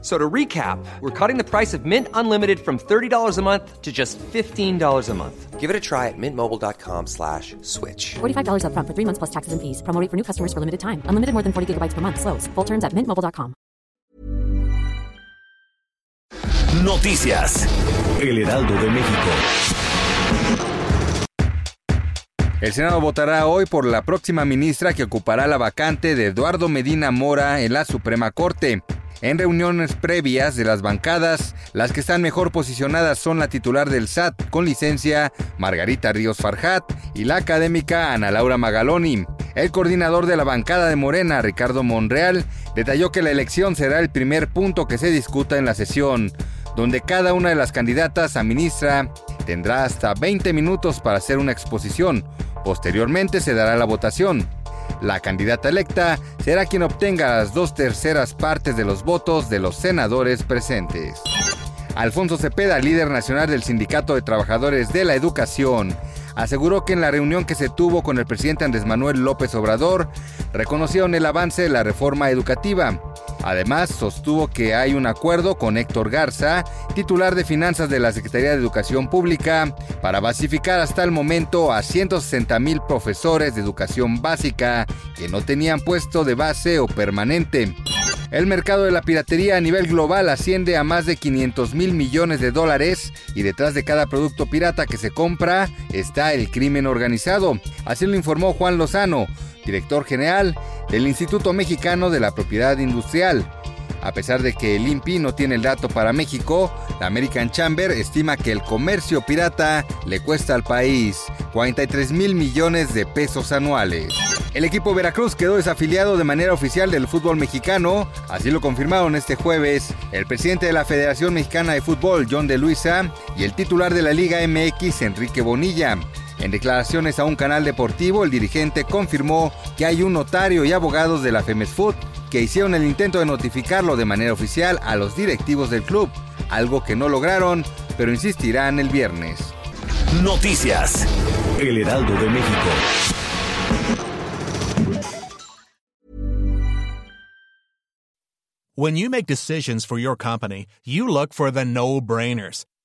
So to recap, we're cutting the price of Mint Unlimited from $30 a month to just $15 a month. Give it a try at mintmobile.com slash switch. $45 upfront for three months plus taxes and fees. Promo rate for new customers for limited time. Unlimited more than 40 gigabytes per month. Slows. Full terms at mintmobile.com. Noticias. El Heraldo de México. El Senado votará hoy por la próxima ministra que ocupará la vacante de Eduardo Medina Mora en la Suprema Corte. En reuniones previas de las bancadas, las que están mejor posicionadas son la titular del SAT con licencia, Margarita Ríos Farjat, y la académica Ana Laura Magaloni. El coordinador de la bancada de Morena, Ricardo Monreal, detalló que la elección será el primer punto que se discuta en la sesión, donde cada una de las candidatas a ministra tendrá hasta 20 minutos para hacer una exposición. Posteriormente se dará la votación. La candidata electa será quien obtenga las dos terceras partes de los votos de los senadores presentes. Alfonso Cepeda, líder nacional del Sindicato de Trabajadores de la Educación, aseguró que en la reunión que se tuvo con el presidente Andrés Manuel López Obrador, reconocieron el avance de la reforma educativa. Además, sostuvo que hay un acuerdo con Héctor Garza, titular de finanzas de la Secretaría de Educación Pública, para basificar hasta el momento a 160 mil profesores de educación básica que no tenían puesto de base o permanente. El mercado de la piratería a nivel global asciende a más de 500 mil millones de dólares y detrás de cada producto pirata que se compra está el crimen organizado. Así lo informó Juan Lozano, director general del Instituto Mexicano de la Propiedad Industrial. A pesar de que el INPI no tiene el dato para México, la American Chamber estima que el comercio pirata le cuesta al país 43 mil millones de pesos anuales. El equipo Veracruz quedó desafiliado de manera oficial del fútbol mexicano, así lo confirmaron este jueves el presidente de la Federación Mexicana de Fútbol, John de Luisa, y el titular de la Liga MX, Enrique Bonilla. En declaraciones a un canal deportivo, el dirigente confirmó que hay un notario y abogados de la Food que hicieron el intento de notificarlo de manera oficial a los directivos del club, algo que no lograron, pero insistirán el viernes. Noticias. El Heraldo de México. When you make decisions for your company, you look for the no-brainers.